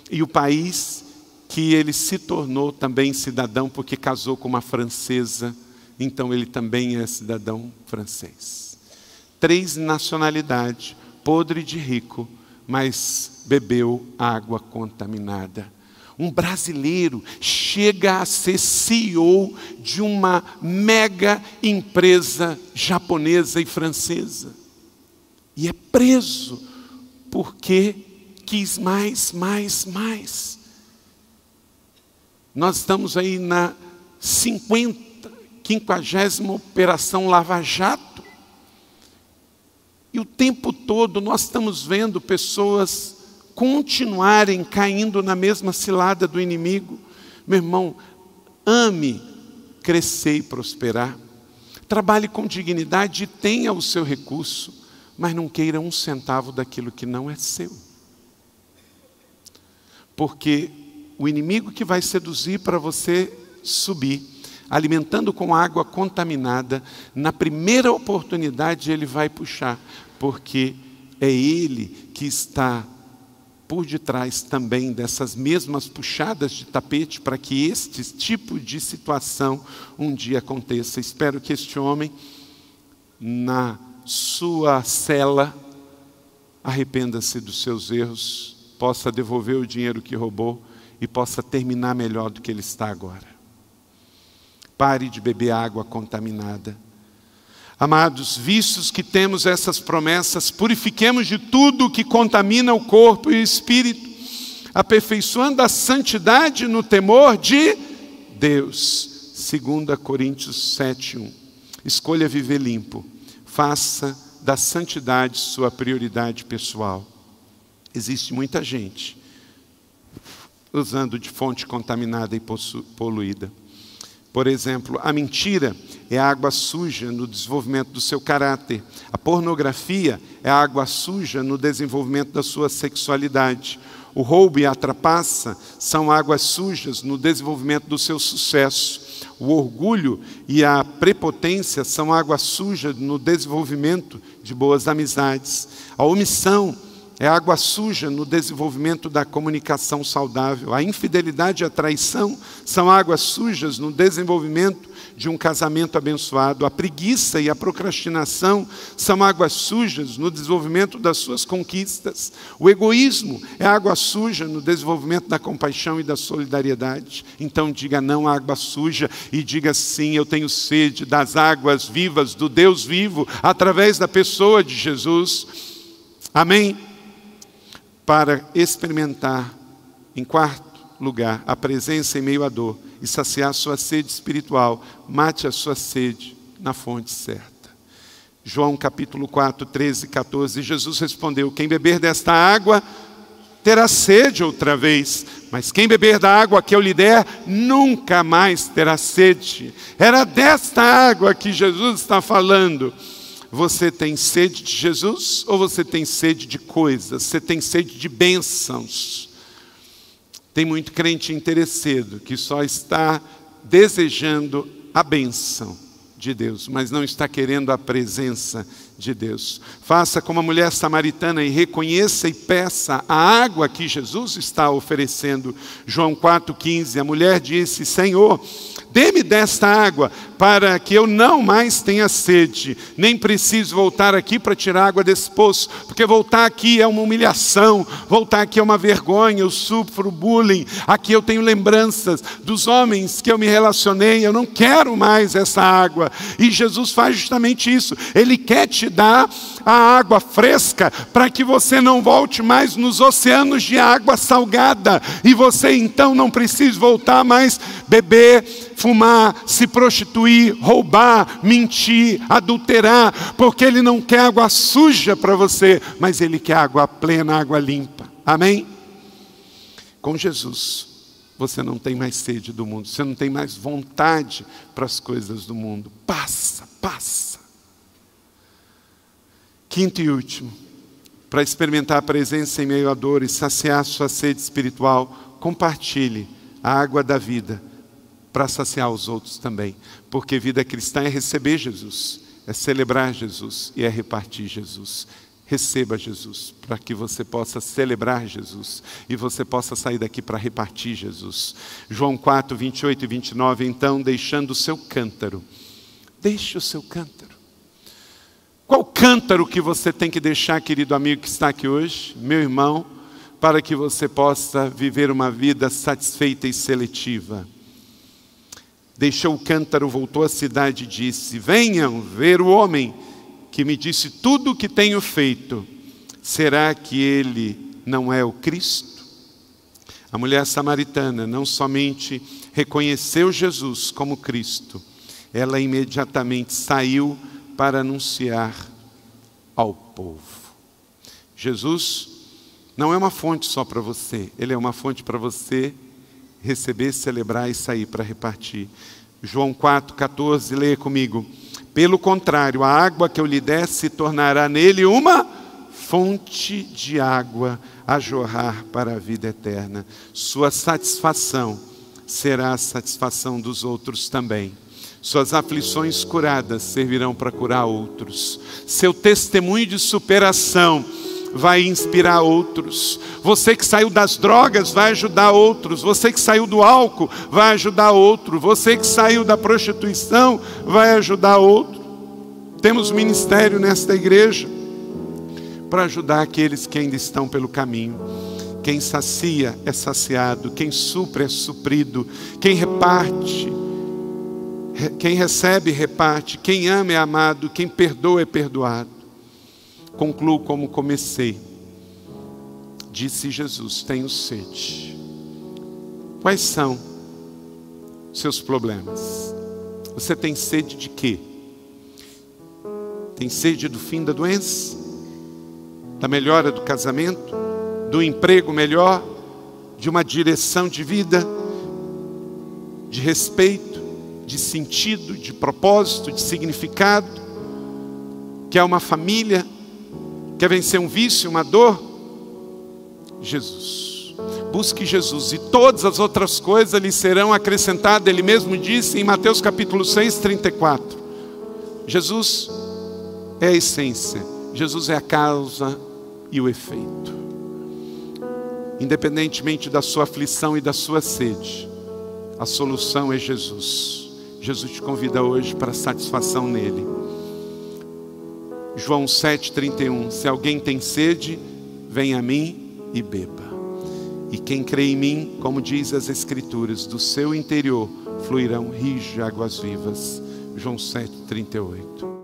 e o país que ele se tornou também cidadão porque casou com uma francesa, então ele também é cidadão francês. Três nacionalidades, podre de rico, mas bebeu água contaminada um brasileiro chega a ser CEO de uma mega empresa japonesa e francesa. E é preso porque quis mais, mais, mais. Nós estamos aí na 50, 50 Operação Lava Jato. E o tempo todo nós estamos vendo pessoas continuarem caindo na mesma cilada do inimigo. Meu irmão, ame crescer e prosperar. Trabalhe com dignidade e tenha o seu recurso, mas não queira um centavo daquilo que não é seu. Porque o inimigo que vai seduzir para você subir, alimentando com água contaminada, na primeira oportunidade ele vai puxar, porque é ele que está por detrás também dessas mesmas puxadas de tapete para que este tipo de situação um dia aconteça. Espero que este homem, na sua cela, arrependa-se dos seus erros, possa devolver o dinheiro que roubou e possa terminar melhor do que ele está agora. Pare de beber água contaminada Amados, vistos que temos essas promessas, purifiquemos de tudo que contamina o corpo e o espírito, aperfeiçoando a santidade no temor de Deus. 2 Coríntios 7:1. Escolha viver limpo. Faça da santidade sua prioridade pessoal. Existe muita gente usando de fonte contaminada e poluída. Por exemplo, a mentira é água suja no desenvolvimento do seu caráter. A pornografia é água suja no desenvolvimento da sua sexualidade. O roubo e a trapaça são águas sujas no desenvolvimento do seu sucesso. O orgulho e a prepotência são água suja no desenvolvimento de boas amizades. A omissão é água suja no desenvolvimento da comunicação saudável. A infidelidade e a traição são águas sujas no desenvolvimento de um casamento abençoado. A preguiça e a procrastinação são águas sujas no desenvolvimento das suas conquistas. O egoísmo é água suja no desenvolvimento da compaixão e da solidariedade. Então diga não à água suja e diga sim, eu tenho sede das águas vivas do Deus vivo através da pessoa de Jesus. Amém para experimentar, em quarto lugar, a presença em meio à dor e saciar sua sede espiritual. Mate a sua sede na fonte certa. João capítulo 4, 13 e 14. Jesus respondeu: Quem beber desta água terá sede outra vez, mas quem beber da água que eu lhe der, nunca mais terá sede. Era desta água que Jesus está falando. Você tem sede de Jesus ou você tem sede de coisas? Você tem sede de bênçãos? Tem muito crente interessado que só está desejando a bênção de Deus, mas não está querendo a presença de Deus. Faça como a mulher samaritana e reconheça e peça a água que Jesus está oferecendo. João 4,15. A mulher disse: Senhor, dê-me desta água, para que eu não mais tenha sede, nem preciso voltar aqui para tirar água desse poço, porque voltar aqui é uma humilhação, voltar aqui é uma vergonha, eu sofro bullying, aqui eu tenho lembranças dos homens que eu me relacionei, eu não quero mais essa água. E Jesus faz justamente isso, Ele quer te dar a água fresca, para que você não volte mais nos oceanos de água salgada, e você então não precise voltar mais beber, fumar, se prostituir roubar, mentir, adulterar, porque Ele não quer água suja para você, mas Ele quer água plena, água limpa. Amém? Com Jesus, você não tem mais sede do mundo, você não tem mais vontade para as coisas do mundo. Passa, passa. Quinto e último, para experimentar a presença em meio à dor e saciar sua sede espiritual, compartilhe a água da vida para saciar os outros também. Porque vida cristã é receber Jesus, é celebrar Jesus e é repartir Jesus. Receba Jesus, para que você possa celebrar Jesus e você possa sair daqui para repartir Jesus. João 4, 28 e 29. Então, deixando o seu cântaro, deixe o seu cântaro. Qual cântaro que você tem que deixar, querido amigo que está aqui hoje, meu irmão, para que você possa viver uma vida satisfeita e seletiva? Deixou o cântaro, voltou à cidade e disse: Venham ver o homem que me disse tudo o que tenho feito. Será que ele não é o Cristo? A mulher samaritana não somente reconheceu Jesus como Cristo, ela imediatamente saiu para anunciar ao povo. Jesus não é uma fonte só para você, ele é uma fonte para você receber, celebrar e sair para repartir. João 4,14, leia comigo. Pelo contrário, a água que eu lhe der se tornará nele uma fonte de água a jorrar para a vida eterna. Sua satisfação será a satisfação dos outros também. Suas aflições curadas servirão para curar outros. Seu testemunho de superação vai inspirar outros. Você que saiu das drogas vai ajudar outros. Você que saiu do álcool vai ajudar outro. Você que saiu da prostituição vai ajudar outro. Temos ministério nesta igreja para ajudar aqueles que ainda estão pelo caminho. Quem sacia é saciado, quem supre é suprido, quem reparte, quem recebe reparte, quem ama é amado, quem perdoa é perdoado concluo como comecei. Disse Jesus: Tenho sede. Quais são seus problemas? Você tem sede de quê? Tem sede do fim da doença? Da melhora do casamento? Do emprego melhor? De uma direção de vida? De respeito? De sentido? De propósito? De significado? Quer uma família? Quer vencer um vício, uma dor? Jesus. Busque Jesus e todas as outras coisas lhe serão acrescentadas. Ele mesmo disse em Mateus capítulo 6, 34. Jesus é a essência, Jesus é a causa e o efeito. Independentemente da sua aflição e da sua sede, a solução é Jesus. Jesus te convida hoje para satisfação nele. João 7,31: Se alguém tem sede, venha a mim e beba. E quem crê em mim, como diz as Escrituras, do seu interior fluirão rios de águas vivas. João 7,38.